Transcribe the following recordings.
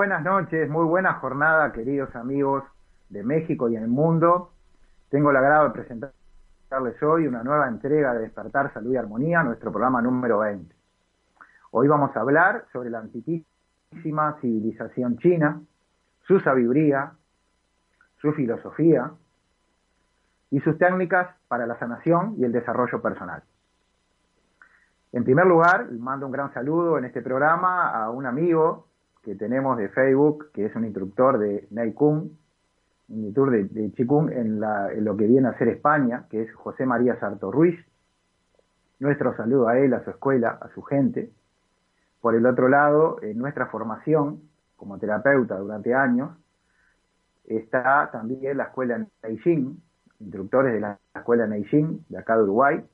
Buenas noches, muy buena jornada, queridos amigos de México y el mundo. Tengo el agrado de presentarles hoy una nueva entrega de Despertar Salud y Armonía, nuestro programa número 20. Hoy vamos a hablar sobre la antiquísima civilización china, su sabiduría, su filosofía y sus técnicas para la sanación y el desarrollo personal. En primer lugar, mando un gran saludo en este programa a un amigo que tenemos de Facebook, que es un instructor de Nei Kung, un instructor de, de Qigong en, la, lo que viene a ser España, que es José María Sarto Ruiz. Nuestro saludo a él, a su escuela, a su gente. Por el otro lado, en nuestra formación como terapeuta durante años, está también la escuela Neijing, instructores de la escuela Neijing de acá de Uruguay.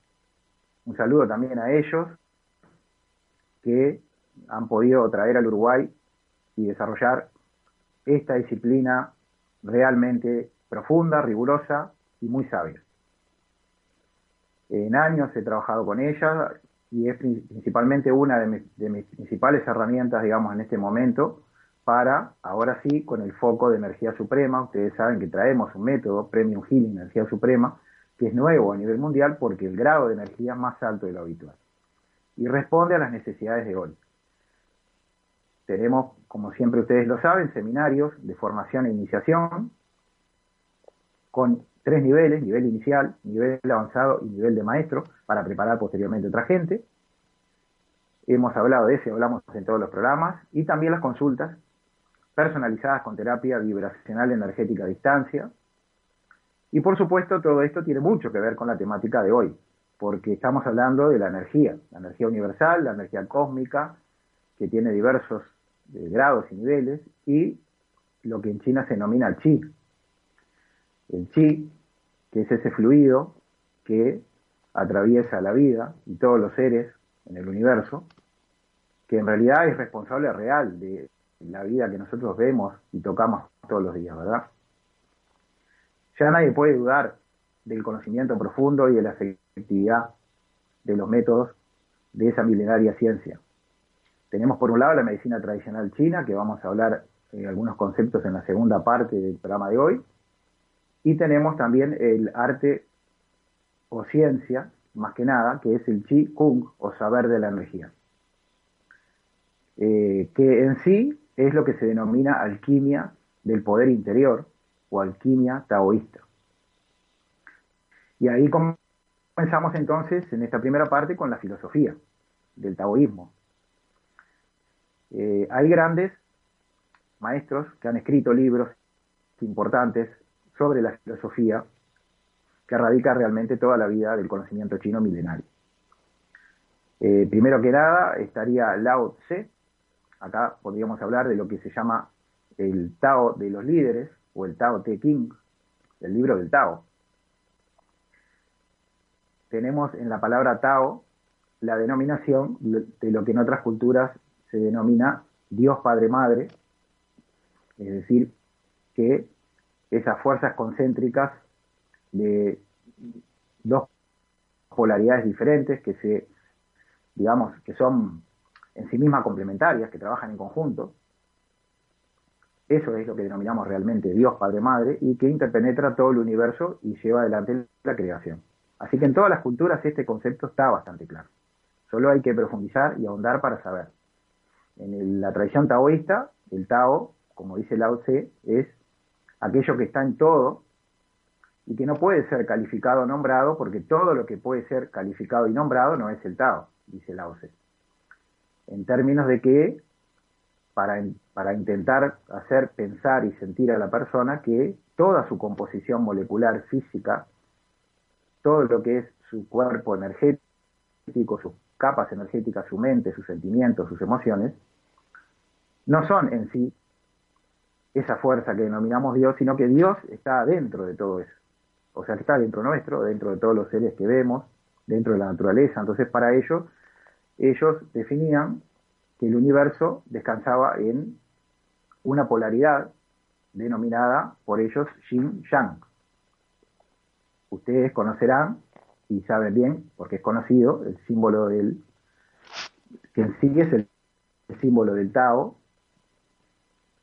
Un saludo también a ellos que han podido traer al Uruguay y desarrollar esta disciplina realmente profunda, rigurosa y muy sabia. En años he trabajado con ella y es principalmente una de mis, de mis, principales herramientas, digamos, en este momento para, ahora sí, con el foco de energía suprema. Ustedes saben que traemos un método, Premium Healing Energía Suprema, que es nuevo a nivel mundial porque el grado de energía es más alto de lo habitual y responde a las necesidades de hoy. Tenemos, como siempre ustedes lo saben, seminarios de formación e iniciación con tres niveles, nivel inicial, nivel avanzado y nivel de maestro, para preparar posteriormente a otra gente. Hemos hablado de eso, hablamos en todos los programas, y también las consultas personalizadas con terapia vibracional energética a distancia. Y por supuesto, todo esto tiene mucho que ver con la temática de hoy, porque estamos hablando de la energía, la energía universal, la energía cósmica, que tiene diversos de grados y niveles, y lo que en China se denomina chi. El chi, que es ese fluido que atraviesa la vida y todos los seres en el universo, que en realidad es responsable real de la vida que nosotros vemos y tocamos todos los días, ¿verdad? Ya nadie puede dudar del conocimiento profundo y de la efectividad de los métodos de esa milenaria ciencia. Tenemos por un lado la medicina tradicional china, que vamos a hablar de algunos conceptos en la segunda parte del programa de hoy, y tenemos también el arte o ciencia más que nada, que es el Qi Kung o saber de la energía, eh, que en sí es lo que se denomina alquimia del poder interior o alquimia taoísta. Y ahí comenzamos entonces en esta primera parte con la filosofía del taoísmo. Eh, hay grandes maestros que han escrito libros importantes sobre la filosofía que radica realmente toda la vida del conocimiento chino milenario. Eh, primero que nada estaría Lao Tse, acá podríamos hablar de lo que se llama el Tao de los líderes o el Tao Te King, el libro del Tao. Tenemos en la palabra Tao la denominación de lo que en otras culturas se denomina Dios Padre Madre, es decir, que esas fuerzas concéntricas de dos polaridades diferentes que se, digamos, que son en sí mismas complementarias, que trabajan en conjunto. Eso es lo que denominamos realmente Dios Padre Madre y que interpenetra todo el universo y lleva adelante la creación. Así que en todas las culturas este concepto está bastante claro. Solo hay que profundizar y ahondar para saber. En la tradición taoísta, el Tao, como dice Lao Tse, es aquello que está en todo y que no puede ser calificado o nombrado, porque todo lo que puede ser calificado y nombrado no es el Tao, dice Lao Tse. En términos de que, para, para intentar hacer pensar y sentir a la persona que toda su composición molecular física, todo lo que es su cuerpo energético, sus capas energéticas, su mente, sus sentimientos, sus emociones, no son en sí esa fuerza que denominamos Dios, sino que Dios está dentro de todo eso. O sea, está dentro nuestro, dentro de todos los seres que vemos, dentro de la naturaleza. Entonces, para ello, ellos definían que el universo descansaba en una polaridad denominada por ellos Yin Yang. Ustedes conocerán y saben bien, porque es conocido, el símbolo del, que en sí es el, símbolo del Tao,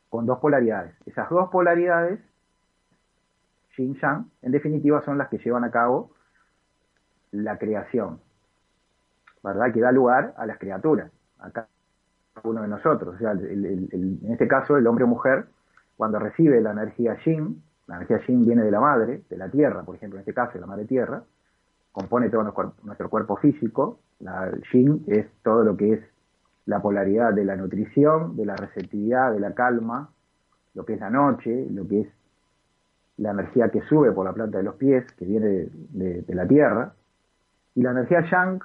con dos polaridades. Esas dos polaridades, Yin Yang, en definitiva son las que llevan a cabo la creación, ¿verdad? Que da lugar a las criaturas, a cada uno de nosotros. O sea, en este caso, el hombre o mujer, cuando recibe la energía Yin, la energía Yin viene de la madre, de la tierra, por ejemplo, en este caso, de la madre tierra, compone todo nuestro, cuerpo físico. La yin es todo lo que es la polaridad de la nutrición, de la receptividad, de la calma, lo que es la noche, lo que es la energía que sube por la planta de los pies, que viene de, la tierra, y la energía yang,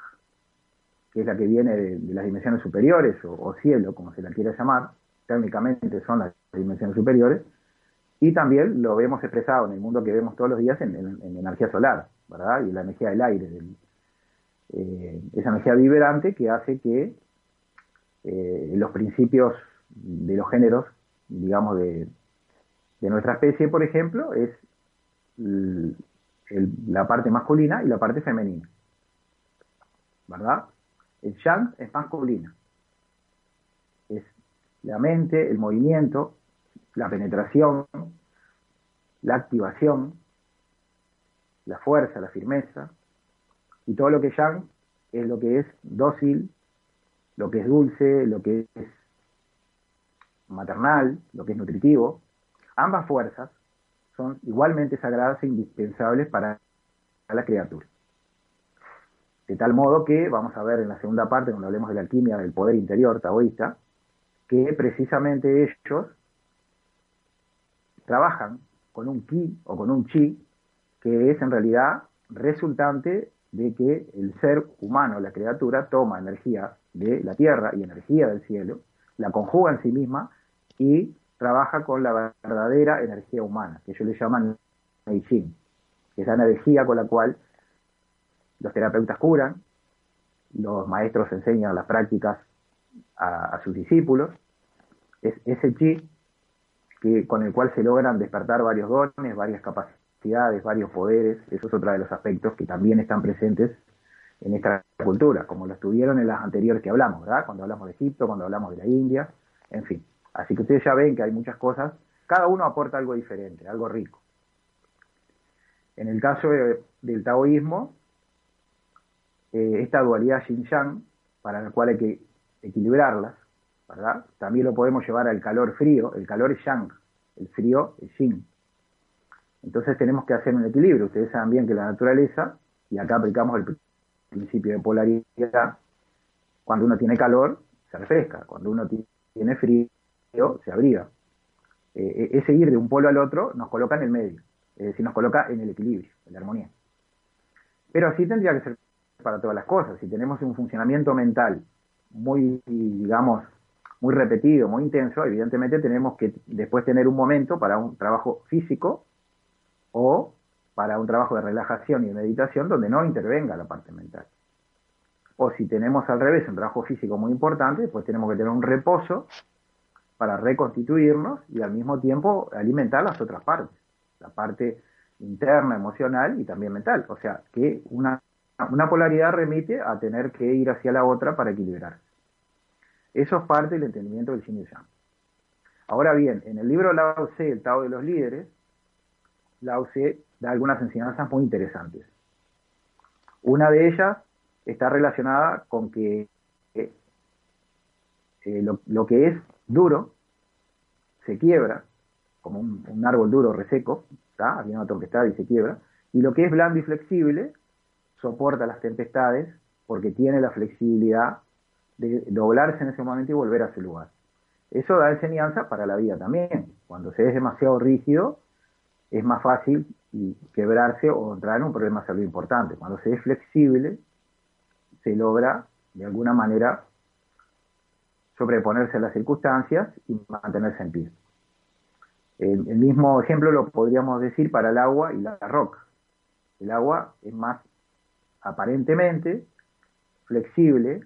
que es la que viene de, las dimensiones superiores, o, cielo, como se la quiera llamar, técnicamente son las dimensiones superiores, y también lo vemos expresado en el mundo que vemos todos los días en, en energía solar. ¿Verdad? Y la energía del aire, eh, esa energía vibrante que hace que eh, los principios de los géneros, digamos, de, nuestra especie, por ejemplo, es la parte masculina y la parte femenina, ¿verdad? El yang es masculina, es la mente, el movimiento, la penetración, la activación, la fuerza, la firmeza, y todo lo que Yang es lo que es dócil, lo que es dulce, lo que es maternal, lo que es nutritivo. Ambas fuerzas son igualmente sagradas e indispensables para la criatura. De tal modo que, vamos a ver en la segunda parte, cuando hablemos de la alquimia del poder interior taoísta, que precisamente ellos trabajan con un ki o con un chi que es en realidad resultante de que el ser humano, la criatura, toma energía de la tierra y energía del cielo, la conjuga en sí misma y trabaja con la verdadera energía humana, que ellos le llaman Neijin, que es la energía con la cual los terapeutas curan, los maestros enseñan las prácticas a, sus discípulos, es ese chi que, con el cual se logran despertar varios dones, varias capacidades varios poderes, eso es otro de los aspectos que también están presentes en esta cultura, como lo estuvieron en las anteriores que hablamos, ¿verdad? Cuando hablamos de Egipto, cuando hablamos de la India, en fin. Así que ustedes ya ven que hay muchas cosas, cada uno aporta algo diferente, algo rico. En el caso del taoísmo, eh, esta dualidad yin-yang, para la cual hay que equilibrarlas, ¿verdad? También lo podemos llevar al calor-frío, el calor es yang, el frío es yin. Entonces tenemos que hacer un equilibrio. Ustedes saben bien que la naturaleza, y acá aplicamos el principio de polaridad, cuando uno tiene calor, se refresca, cuando uno tiene frío, se abriga. Eh, ese ir de un polo al otro nos coloca en el medio, es decir, nos coloca en el equilibrio, en la armonía. Pero así tendría que ser para todas las cosas. Si tenemos un funcionamiento mental muy, digamos, muy repetido, muy intenso, evidentemente tenemos que después tener un momento para un trabajo físico o para un trabajo de relajación y de meditación donde no intervenga la parte mental. O si tenemos al revés un trabajo físico muy importante, pues tenemos que tener un reposo para reconstituirnos y al mismo tiempo alimentar las otras partes, la parte interna, emocional y también mental. O sea, que una, una polaridad remite a tener que ir hacia la otra para equilibrar. Eso es parte del entendimiento del y Yang. Ahora bien, en el libro Lao Tse, El Tao de los Líderes, Lao Tse da algunas enseñanzas muy interesantes. Una de ellas está relacionada con que eh, eh, lo, que es duro se quiebra, como un, árbol duro reseco, ¿está? había una tempestad y se quiebra, y lo que es blando y flexible soporta las tempestades porque tiene la flexibilidad de doblarse en ese momento y volver a su lugar. Eso da enseñanza para la vida también. Cuando se es demasiado rígido, es más fácil quebrarse o entrar en un problema de salud importante. Cuando se es flexible, se logra de alguna manera sobreponerse a las circunstancias y mantenerse en pie. El, mismo ejemplo lo podríamos decir para el agua y la roca. El agua es más aparentemente flexible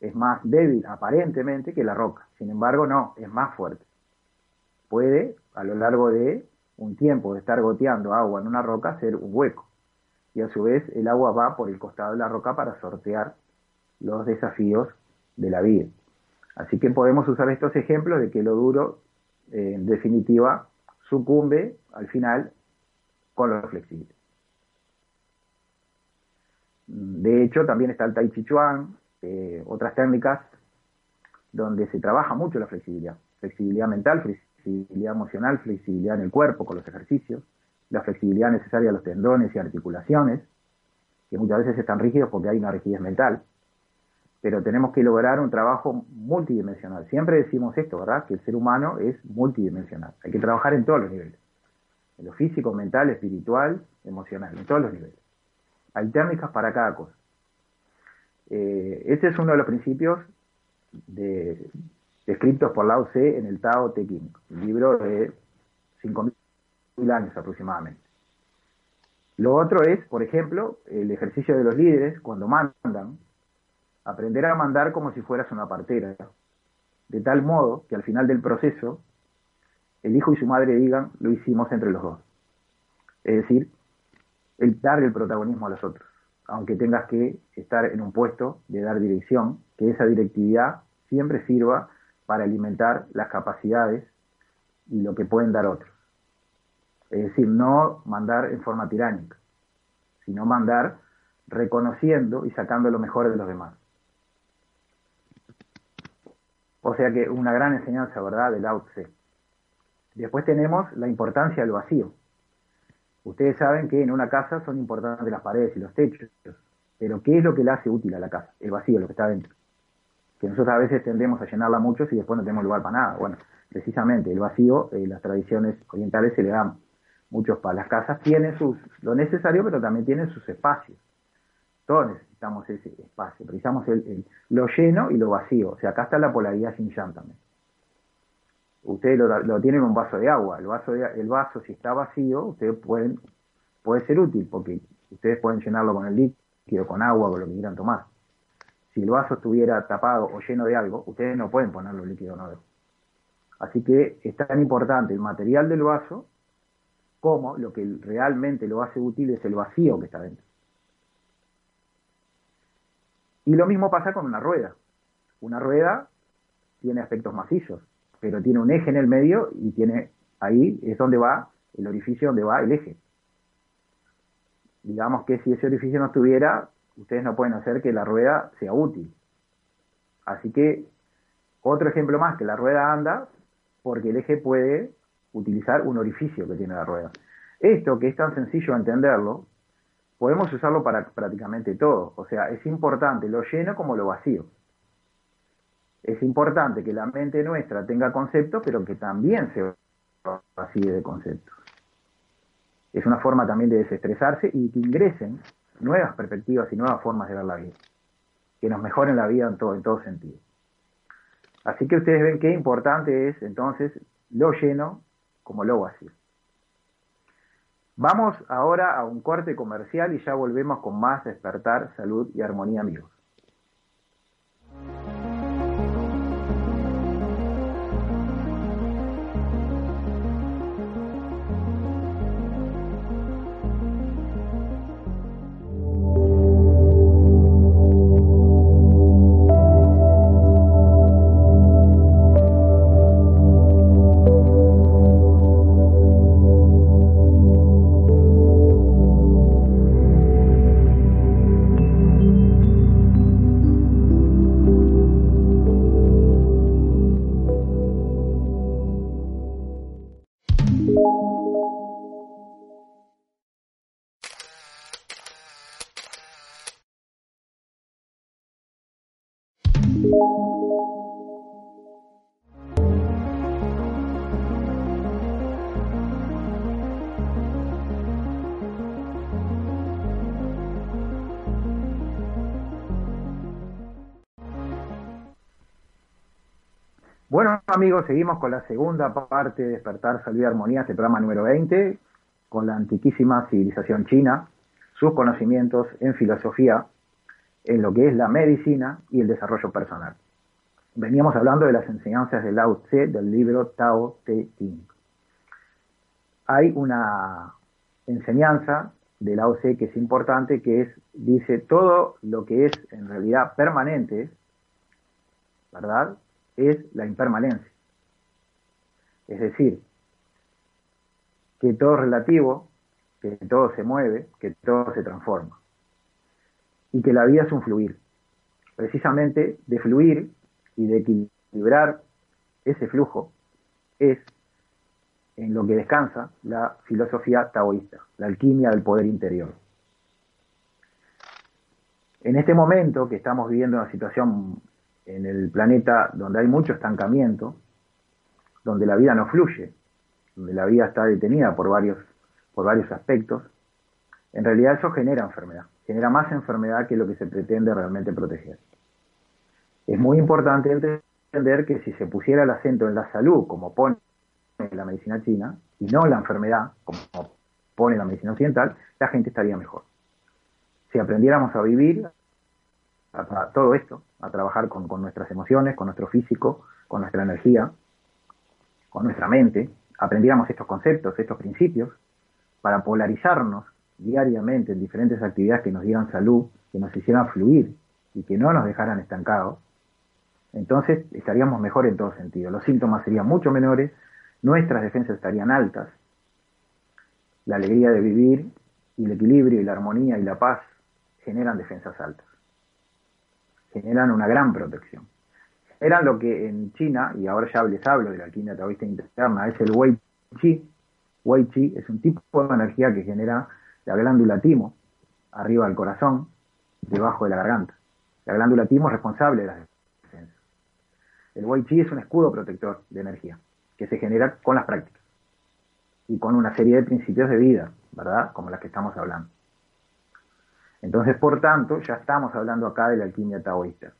es más débil aparentemente que la roca. Sin embargo, no, es más fuerte. Puede, a lo largo de un tiempo de estar goteando agua en una roca, hacer un hueco. Y a su vez el agua va por el costado de la roca para sortear los desafíos de la vida. Así que podemos usar estos ejemplos de que lo duro, eh, en definitiva, sucumbe al final con lo flexible. De hecho, también está el Tai Chi Chuan, eh, otras técnicas donde se trabaja mucho la flexibilidad. Flexibilidad mental, flexibilidad emocional, flexibilidad en el cuerpo con los ejercicios, la flexibilidad necesaria a los tendones y articulaciones, que muchas veces están rígidos porque hay una rigidez mental. Pero tenemos que lograr un trabajo multidimensional. Siempre decimos esto, ¿verdad? Que el ser humano es multidimensional. Hay que trabajar en todos los niveles. En lo físico, mental, espiritual, emocional, en todos los niveles. Hay técnicas para cada cosa. Ese es uno de los principios de, descritos por Lao Tse en el Tao Te Ching, un libro de 5.000 años aproximadamente. Lo otro es, por ejemplo, el ejercicio de los líderes cuando mandan, aprender a mandar como si fueras una partera, de tal modo que al final del proceso el hijo y su madre digan, lo hicimos entre los dos. Es decir, el dar el protagonismo a los otros aunque tengas que estar en un puesto de dar dirección, que esa directividad siempre sirva para alimentar las capacidades y lo que pueden dar otros. Es decir, no mandar en forma tiránica, sino mandar reconociendo y sacando lo mejor de los demás. O sea que una gran enseñanza, ¿verdad?, del Lao. Después tenemos la importancia del vacío. Ustedes saben que en una casa son importantes las paredes y los techos, pero ¿qué es lo que le hace útil a la casa? El vacío, lo que está dentro. Que nosotros a veces tendemos a llenarla mucho y después no tenemos lugar para nada. Bueno, precisamente el vacío, eh, las tradiciones orientales se le dan muchos para las casas, tienen sus, lo necesario, pero también tienen sus espacios. Todos necesitamos ese espacio, precisamos el, lo lleno y lo vacío. O sea, acá está la polaridad sin también ustedes lo, tienen en un vaso de agua. El vaso, el vaso si está vacío, ustedes pueden, puede ser útil porque ustedes pueden llenarlo con el líquido, con agua, con lo que quieran tomar. Si el vaso estuviera tapado o lleno de algo, ustedes no pueden ponerlo líquido nuevo. Así que es tan importante el material del vaso como lo que realmente lo hace útil es el vacío que está dentro. Y lo mismo pasa con una rueda. Una rueda tiene aspectos macizos, pero tiene un eje en el medio y tiene ahí es donde va el orificio donde va el eje. Digamos que si ese orificio no estuviera, ustedes no pueden hacer que la rueda sea útil. Así que, otro ejemplo más, que la rueda anda porque el eje puede utilizar un orificio que tiene la rueda. Esto, que es tan sencillo entenderlo, podemos usarlo para prácticamente todo. O sea, es importante lo lleno como lo vacío. Es importante que la mente nuestra tenga conceptos, pero que también se vacíe de conceptos. Es una forma también de desestresarse y que ingresen nuevas perspectivas y nuevas formas de ver la vida, que nos mejoren la vida en todo, en todo sentido. Así que ustedes ven qué importante es entonces lo lleno como lo vacío. Vamos ahora a un corte comercial y ya volvemos con más despertar, salud y armonía amigos. Bueno, amigos, seguimos con la segunda parte de Despertar, Salud y Armonía, este programa número 20, con la antiquísima civilización china, sus conocimientos en filosofía, en lo que es la medicina y el desarrollo personal. Veníamos hablando de las enseñanzas de Lao Tse del libro Tao Te Ching. Hay una enseñanza de Lao Tse que es importante, que es, dice, todo lo que es en realidad permanente, ¿verdad? Es la impermanencia. Es decir, que todo es relativo, que todo se mueve, que todo se transforma. Y que la vida es un fluir. Precisamente de fluir y de equilibrar ese flujo es en lo que descansa la filosofía taoísta, la alquimia del poder interior. En este momento que estamos viviendo una situación en el planeta donde hay mucho estancamiento, donde la vida no fluye, donde la vida está detenida por varios, por varios aspectos, en realidad eso genera enfermedad, genera más enfermedad que lo que se pretende realmente proteger. Es muy importante entender que si se pusiera el acento en la salud, como pone la medicina china, y no en la enfermedad, como pone la medicina occidental, la gente estaría mejor. Si aprendiéramos a vivir a, todo esto, a trabajar con, nuestras emociones, con nuestro físico, con nuestra energía, con nuestra mente, aprendiéramos estos conceptos, estos principios, para polarizarnos diariamente en diferentes actividades que nos dieran salud, que nos hicieran fluir y que no nos dejaran estancados, entonces estaríamos mejor en todo sentido. Los síntomas serían mucho menores, nuestras defensas estarían altas, la alegría de vivir y el equilibrio y la armonía y la paz generan defensas altas generan una gran protección. Eran lo que en China, y ahora ya les hablo de la alquimia taoísta interna, es el Wei Chi. Wei Chi es un tipo de energía que genera la glándula timo, arriba del corazón, debajo de la garganta. La glándula timo es responsable de las defensas. El Wei Chi es un escudo protector de energía, que se genera con las prácticas y con una serie de principios de vida, ¿verdad? Como las que estamos hablando. Entonces, por tanto, ya estamos hablando acá de la alquimia taoísta.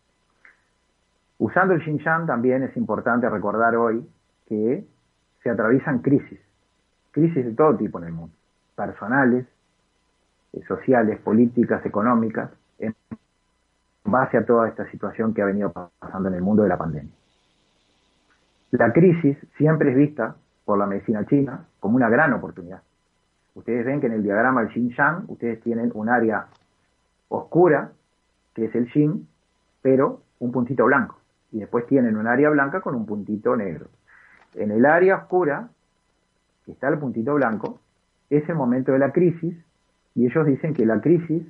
Usando el Xinjiang también es importante recordar hoy que se atraviesan crisis, crisis de todo tipo en el mundo, personales, eh, sociales, políticas, económicas, en base a toda esta situación que ha venido pasando en el mundo de la pandemia. La crisis siempre es vista por la medicina china como una gran oportunidad. Ustedes ven que en el diagrama del Xinjiang ustedes tienen un área oscura, que es el Yin, pero un puntito blanco. Y después tienen un área blanca con un puntito negro. En el área oscura, que está el puntito blanco, es el momento de la crisis, y ellos dicen que la crisis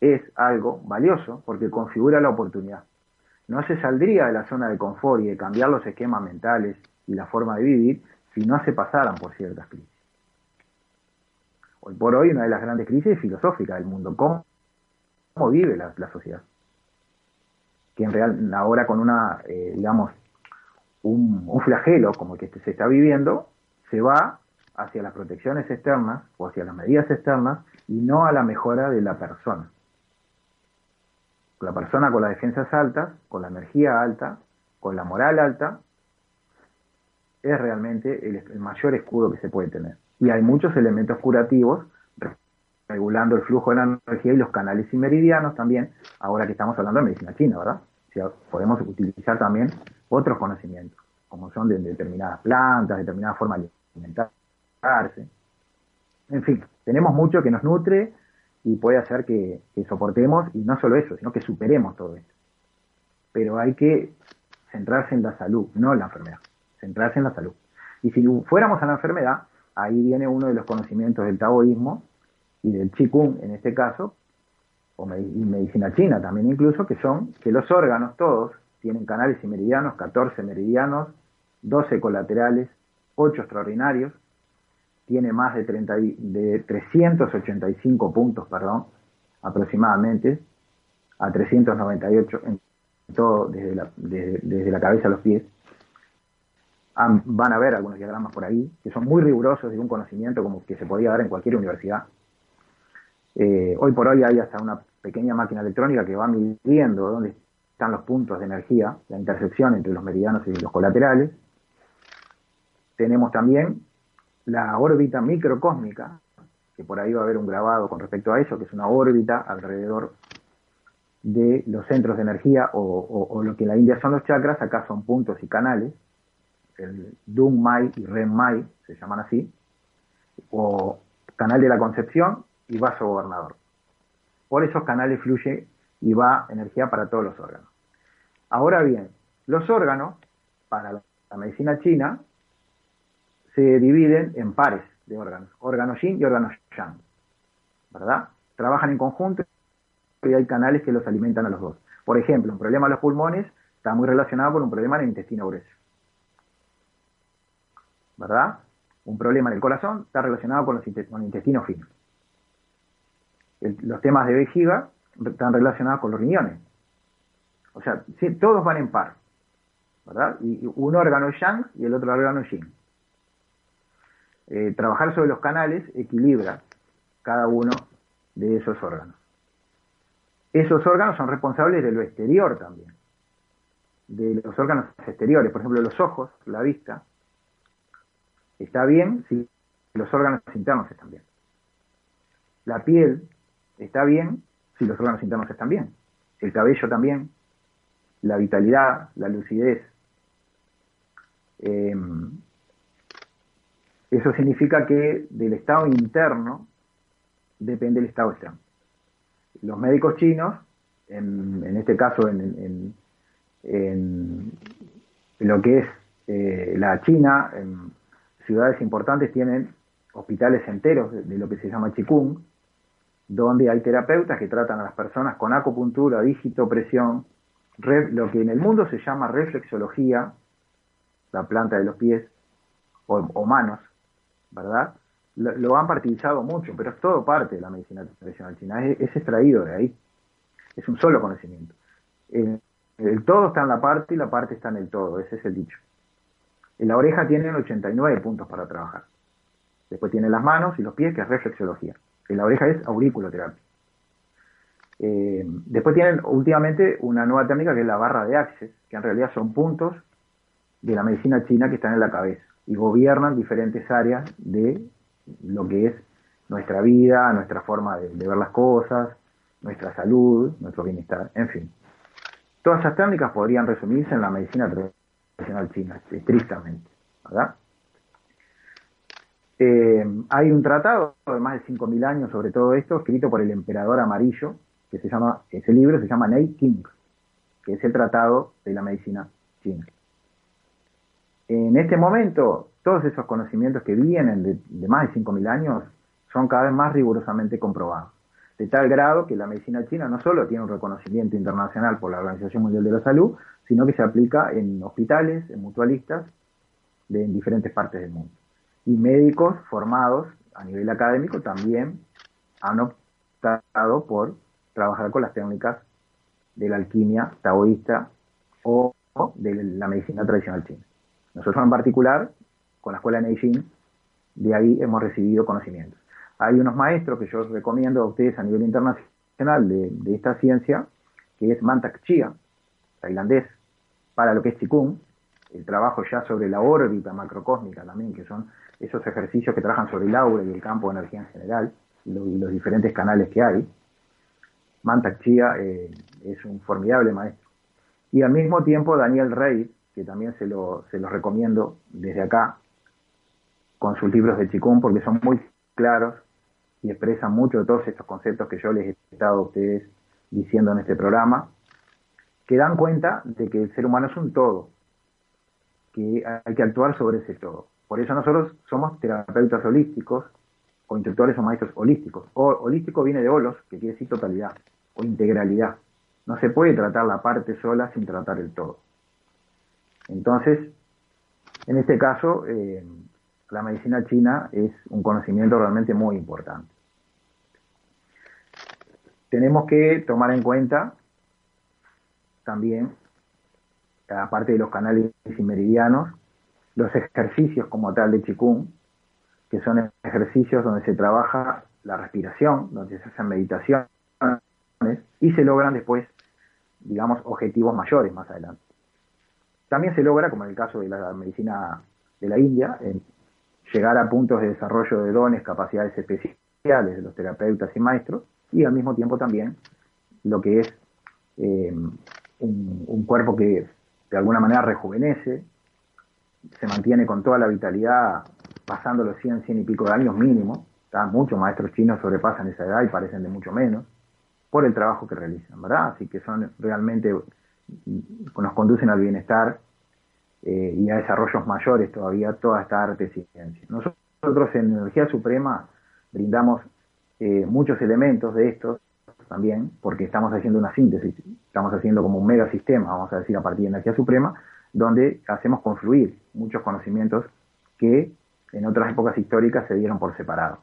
es algo valioso porque configura la oportunidad. No se saldría de la zona de confort y de cambiar los esquemas mentales y la forma de vivir si no se pasaran por ciertas crisis. Hoy por hoy una de las grandes crisis filosóficas del mundo, ¿cómo, cómo vive la, sociedad? Que en real, ahora con una, eh, digamos, un, flagelo como el que se está viviendo, se va hacia las protecciones externas o hacia las medidas externas y no a la mejora de la persona. La persona con las defensas altas, con la energía alta, con la moral alta, es realmente el, mayor escudo que se puede tener. Y hay muchos elementos curativos regulando el flujo de la energía y los canales y meridianos también, ahora que estamos hablando de medicina china, ¿verdad? podemos utilizar también otros conocimientos, como son de, determinadas plantas, determinadas formas de alimentarse. En fin, tenemos mucho que nos nutre y puede hacer que, que soportemos, y no solo eso, sino que superemos todo esto. Pero hay que centrarse en la salud, no en la enfermedad centrarse en la salud. Y si fuéramos a la enfermedad, ahí viene uno de los conocimientos del taoísmo y del Qigong en este caso, o y medicina china también incluso, que son que los órganos todos tienen canales y meridianos, 14 meridianos, 12 colaterales, 8 extraordinarios, tiene más de, 30, de 385 puntos, perdón, aproximadamente, a 398 en todo, desde la, desde la cabeza a los pies van a ver algunos diagramas por ahí, que son muy rigurosos de un conocimiento como que se podía dar en cualquier universidad. Eh, hoy por hoy hay hasta una pequeña máquina electrónica que va midiendo dónde están los puntos de energía, la intersección entre los meridianos y los colaterales. Tenemos también la órbita microcósmica, que por ahí va a haber un grabado con respecto a eso, que es una órbita alrededor de los centros de energía o, o lo que en la India son los chakras, acá son puntos y canales el Dung Mai y Ren Mai, se llaman así, o canal de la concepción y vaso gobernador. Por esos canales fluye y va energía para todos los órganos. Ahora bien, los órganos, para la medicina china, se dividen en pares de órganos, órganos yin y órganos yang, ¿verdad? Trabajan en conjunto y hay canales que los alimentan a los dos. Por ejemplo, un problema de los pulmones está muy relacionado con un problema en el intestino grueso. ¿verdad? Un problema en el corazón está relacionado con, el intestino fino. Los temas de vejiga están relacionados con los riñones. O sea, todos van en par, ¿verdad? Y un órgano yang y el otro órgano es yin. Eh, trabajar sobre los canales equilibra cada uno de esos órganos. Esos órganos son responsables de lo exterior también, de los órganos exteriores, por ejemplo los ojos, la vista, está bien si los órganos internos están bien. La piel está bien si los órganos internos están bien. El cabello también. La vitalidad, la lucidez. Em, eso significa que del estado interno depende el estado externo. Los médicos chinos, en, este caso en, lo que es eh, la China, en, ciudades importantes tienen hospitales enteros de, lo que se llama chikung, donde hay terapeutas que tratan a las personas con acupuntura, dígito, presión, lo que en el mundo se llama reflexología, la planta de los pies o, manos, ¿verdad? Lo, han partidizado mucho, pero es todo parte de la medicina tradicional china, es, extraído de ahí, es un solo conocimiento. el todo está en la parte y la parte está en el todo, ese es el dicho. En la oreja tienen 89 puntos para trabajar. Después tienen las manos y los pies, que es reflexología. En la oreja es auriculoterapia. Eh, después tienen últimamente una nueva técnica que es la barra de Access, que en realidad son puntos de la medicina china que están en la cabeza y gobiernan diferentes áreas de lo que es nuestra vida, nuestra forma de, ver las cosas, nuestra salud, nuestro bienestar, en fin. Todas esas técnicas podrían resumirse en la medicina tradicional china, estrictamente. ¿verdad? Eh, hay un tratado de más de 5.000 años sobre todo esto, escrito por el emperador amarillo, que se llama, ese libro se llama Nei King, que es el tratado de la medicina china. En este momento, todos esos conocimientos que vienen de, más de 5.000 años son cada vez más rigurosamente comprobados. de tal grado que la medicina china no solo tiene un reconocimiento internacional por la Organización Mundial de la Salud, sino que se aplica en hospitales, en mutualistas, de, en diferentes partes del mundo. Y médicos formados a nivel académico también han optado por trabajar con las técnicas de la alquimia taoísta o de la medicina tradicional china. Nosotros en particular, con la escuela de Neijing, de ahí hemos recibido conocimientos. Hay unos maestros que yo recomiendo a ustedes a nivel internacional de, esta ciencia, que es Mantak Chia, tailandés, para lo que es Qigong, el trabajo ya sobre la órbita macrocósmica también, que son esos ejercicios que trabajan sobre el aura y el campo de energía en general, y, los diferentes canales que hay. Mantak Chia eh, es un formidable maestro. Y al mismo tiempo Daniel Rey, que también se lo, se lo recomiendo desde acá, con sus libros de Qigong, porque son muy claros y expresan mucho todos estos conceptos que yo les he estado a ustedes diciendo en este programa, que dan cuenta de que el ser humano es un todo, que hay que actuar sobre ese todo. Por eso nosotros somos terapeutas holísticos o instructores o maestros holísticos. O, holístico viene de holos, que quiere decir totalidad o integralidad. No se puede tratar la parte sola sin tratar el todo. Entonces, en este caso, eh, la medicina china es un conocimiento realmente muy importante. Tenemos que tomar en cuenta también, aparte de los canales y meridianos, los ejercicios como tal de Qigong, que son ejercicios donde se trabaja la respiración, donde se hacen meditaciones y se logran después, digamos, objetivos mayores más adelante. También se logra, como en el caso de la medicina de la India, llegar a puntos de desarrollo de dones, capacidades especiales de los terapeutas y maestros, y al mismo tiempo también lo que es eh, un, cuerpo que de alguna manera rejuvenece, se mantiene con toda la vitalidad pasando los 100, 100 y pico de años mínimo, muchos maestros chinos sobrepasan esa edad y parecen de mucho menos, por el trabajo que realizan, ¿verdad? Así que son realmente, nos conducen al bienestar eh, y a desarrollos mayores todavía toda esta arte y ciencia. Nosotros en Energía Suprema brindamos eh, muchos elementos de estos también, porque estamos haciendo una síntesis, estamos haciendo como un mega sistema, vamos a decir, a partir de Energía Suprema, donde hacemos confluir muchos conocimientos que en otras épocas históricas se dieron por separado.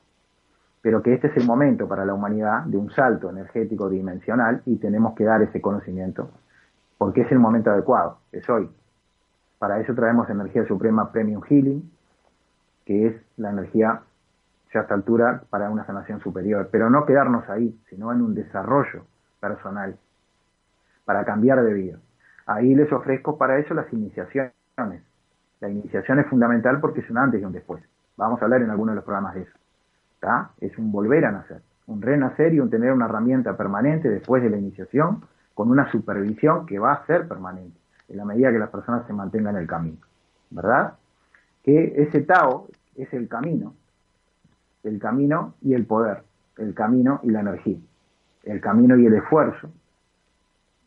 Pero que este es el momento para la humanidad de un salto energético dimensional y tenemos que dar ese conocimiento porque es el momento adecuado, es hoy. Para eso traemos energía suprema Premium Healing, que es la energía ya a esta altura para una sanación superior, pero no quedarnos ahí, sino en un desarrollo personal, para cambiar de vida. Ahí les ofrezco para eso las iniciaciones. La iniciación es fundamental porque es un antes y un después. Vamos a hablar en algunos de los programas de eso. Es un volver a nacer, un renacer y un tener una herramienta permanente después de la iniciación con una supervisión que va a ser permanente en la medida que las personas se mantengan en el camino, ¿verdad? Que ese Tao es el camino, el camino y el poder, el camino y la energía, el camino y el esfuerzo,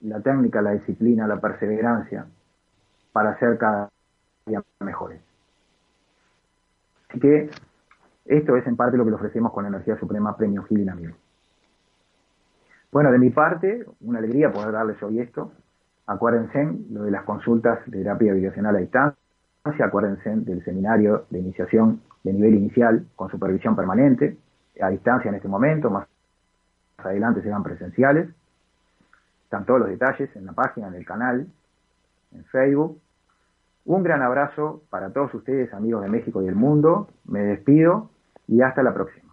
la técnica, la disciplina, la perseverancia, para ser cada día mejores. Así que esto es en parte lo que le ofrecemos con Energía Suprema Premio Gil Amigo. Bueno, de mi parte, una alegría poder darles hoy esto. Acuérdense lo de las consultas de terapia vibracional a distancia, acuérdense del seminario de iniciación de nivel inicial con supervisión permanente, a distancia en este momento, más adelante serán presenciales. Están todos los detalles en la página, en el canal, en Facebook. Un gran abrazo para todos ustedes, amigos de México y del mundo. Me despido y hasta la próxima.